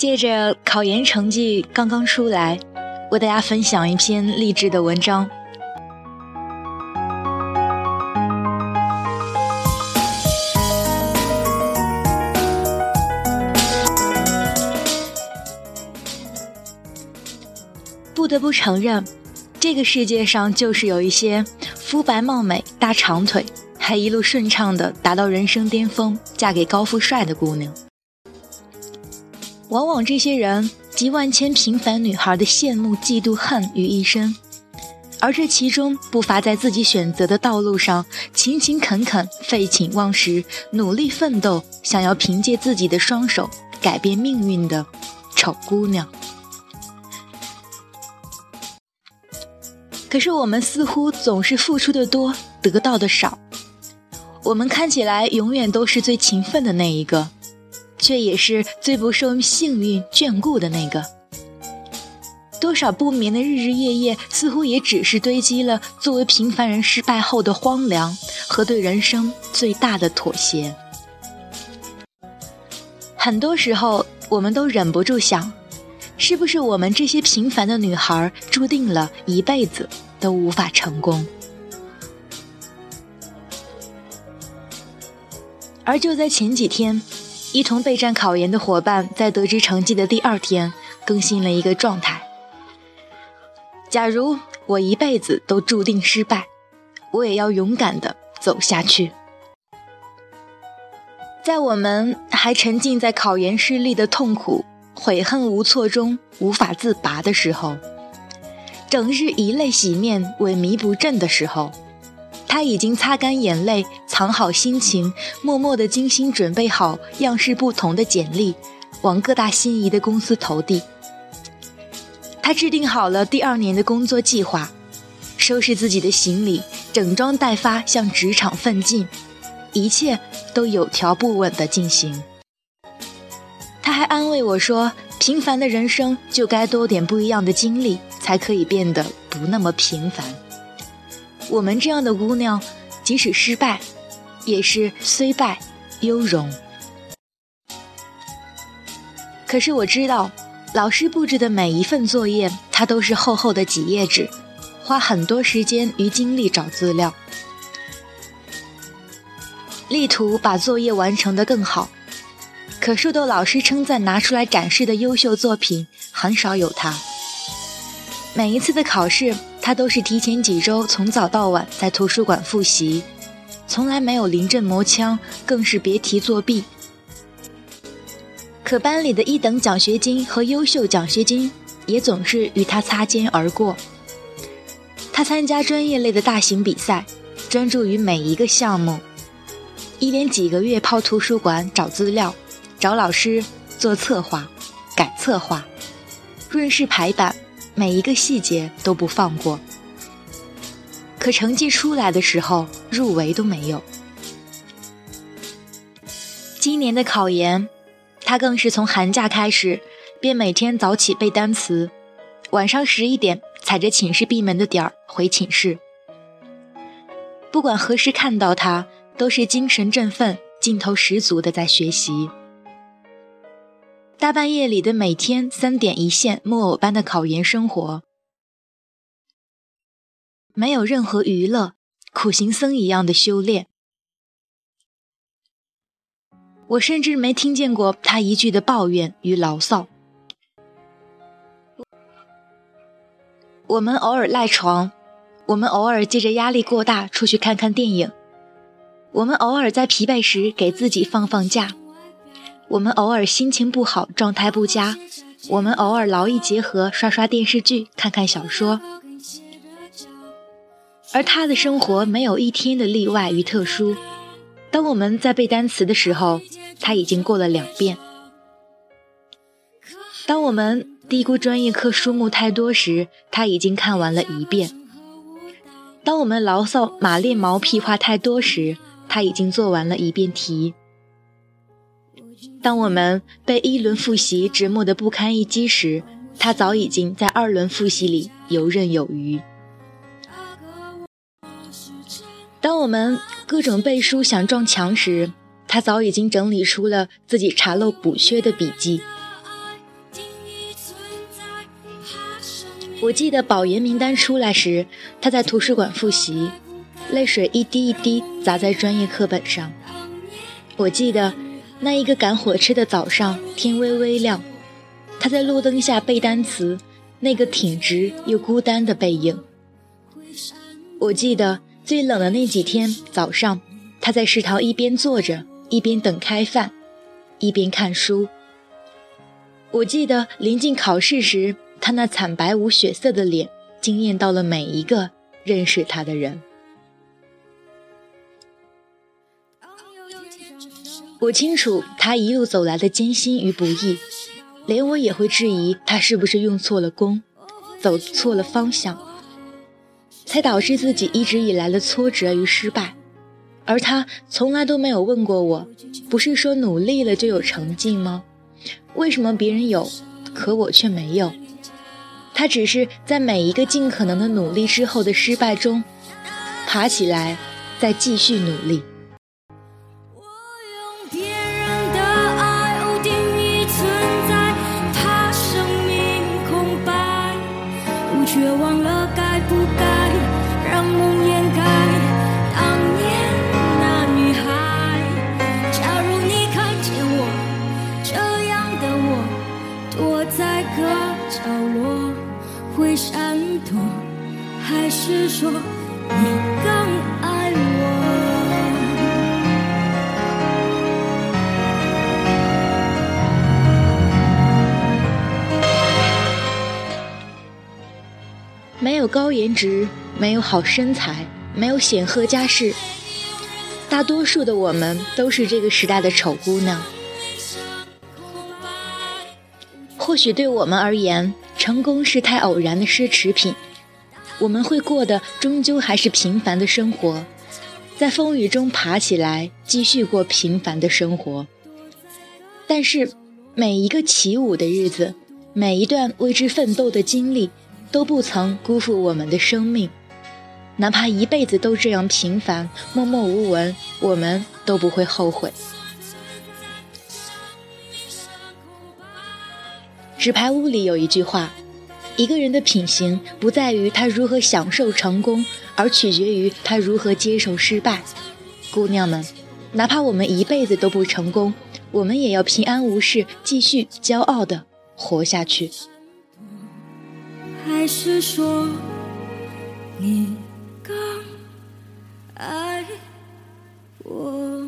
借着考研成绩刚刚出来，为大家分享一篇励志的文章。不得不承认，这个世界上就是有一些肤白貌美、大长腿，还一路顺畅的达到人生巅峰，嫁给高富帅的姑娘。往往这些人集万千平凡女孩的羡慕、嫉妒、恨于一身，而这其中不乏在自己选择的道路上勤勤恳恳、废寝忘食、努力奋斗，想要凭借自己的双手改变命运的丑姑娘。可是我们似乎总是付出的多，得到的少。我们看起来永远都是最勤奋的那一个。却也是最不受幸运眷顾的那个。多少不眠的日日夜夜，似乎也只是堆积了作为平凡人失败后的荒凉和对人生最大的妥协。很多时候，我们都忍不住想，是不是我们这些平凡的女孩，注定了一辈子都无法成功？而就在前几天。一同备战考研的伙伴，在得知成绩的第二天，更新了一个状态。假如我一辈子都注定失败，我也要勇敢的走下去。在我们还沉浸在考研失利的痛苦、悔恨无措中无法自拔的时候，整日以泪洗面、萎靡不振的时候。他已经擦干眼泪，藏好心情，默默地精心准备好样式不同的简历，往各大心仪的公司投递。他制定好了第二年的工作计划，收拾自己的行李，整装待发向职场奋进，一切都有条不紊地进行。他还安慰我说：“平凡的人生就该多点不一样的经历，才可以变得不那么平凡。”我们这样的姑娘，即使失败，也是虽败犹荣。可是我知道，老师布置的每一份作业，它都是厚厚的几页纸，花很多时间与精力找资料，力图把作业完成的更好。可受到老师称赞拿出来展示的优秀作品，很少有他。每一次的考试。他都是提前几周从早到晚在图书馆复习，从来没有临阵磨枪，更是别提作弊。可班里的一等奖学金和优秀奖学金也总是与他擦肩而过。他参加专业类的大型比赛，专注于每一个项目，一连几个月泡图书馆找资料、找老师做策划、改策划、润饰排版。每一个细节都不放过，可成绩出来的时候，入围都没有。今年的考研，他更是从寒假开始，便每天早起背单词，晚上十一点踩着寝室闭门的点儿回寝室。不管何时看到他，都是精神振奋、劲头十足的在学习。大半夜里的每天三点一线木偶般的考研生活，没有任何娱乐，苦行僧一样的修炼。我甚至没听见过他一句的抱怨与牢骚。我们偶尔赖床，我们偶尔借着压力过大出去看看电影，我们偶尔在疲惫时给自己放放假。我们偶尔心情不好，状态不佳；我们偶尔劳逸结合，刷刷电视剧，看看小说。而他的生活没有一天的例外与特殊。当我们在背单词的时候，他已经过了两遍；当我们低估专业课书目太多时，他已经看完了一遍；当我们牢骚马列毛屁话太多时，他已经做完了一遍题。当我们被一轮复习折磨得不堪一击时，他早已经在二轮复习里游刃有余。当我们各种背书想撞墙时，他早已经整理出了自己查漏补缺的笔记。我记得保研名单出来时，他在图书馆复习，泪水一滴一滴砸在专业课本上。我记得那一个赶火车的早上，天微微亮，他在路灯下背单词，那个挺直又孤单的背影。我记得最冷的那几天早上，他在食堂一边坐着，一边等开饭，一边看书。我记得临近考试时。他那惨白无血色的脸，惊艳到了每一个认识他的人。我清楚他一路走来的艰辛与不易，连我也会质疑他是不是用错了功，走错了方向，才导致自己一直以来的挫折与失败。而他从来都没有问过我，不是说努力了就有成绩吗？为什么别人有，可我却没有？他只是在每一个尽可能的努力之后的失败中，爬起来，再继续努力。说你更爱我。没有高颜值，没有好身材，没有显赫家世，大多数的我们都是这个时代的丑姑娘。或许对我们而言，成功是太偶然的奢侈品。我们会过的终究还是平凡的生活，在风雨中爬起来，继续过平凡的生活。但是，每一个起舞的日子，每一段为之奋斗的经历，都不曾辜负我们的生命。哪怕一辈子都这样平凡、默默无闻，我们都不会后悔。纸牌屋里有一句话。一个人的品行不在于他如何享受成功，而取决于他如何接受失败。姑娘们，哪怕我们一辈子都不成功，我们也要平安无事，继续骄傲的活下去。还是说你更爱我？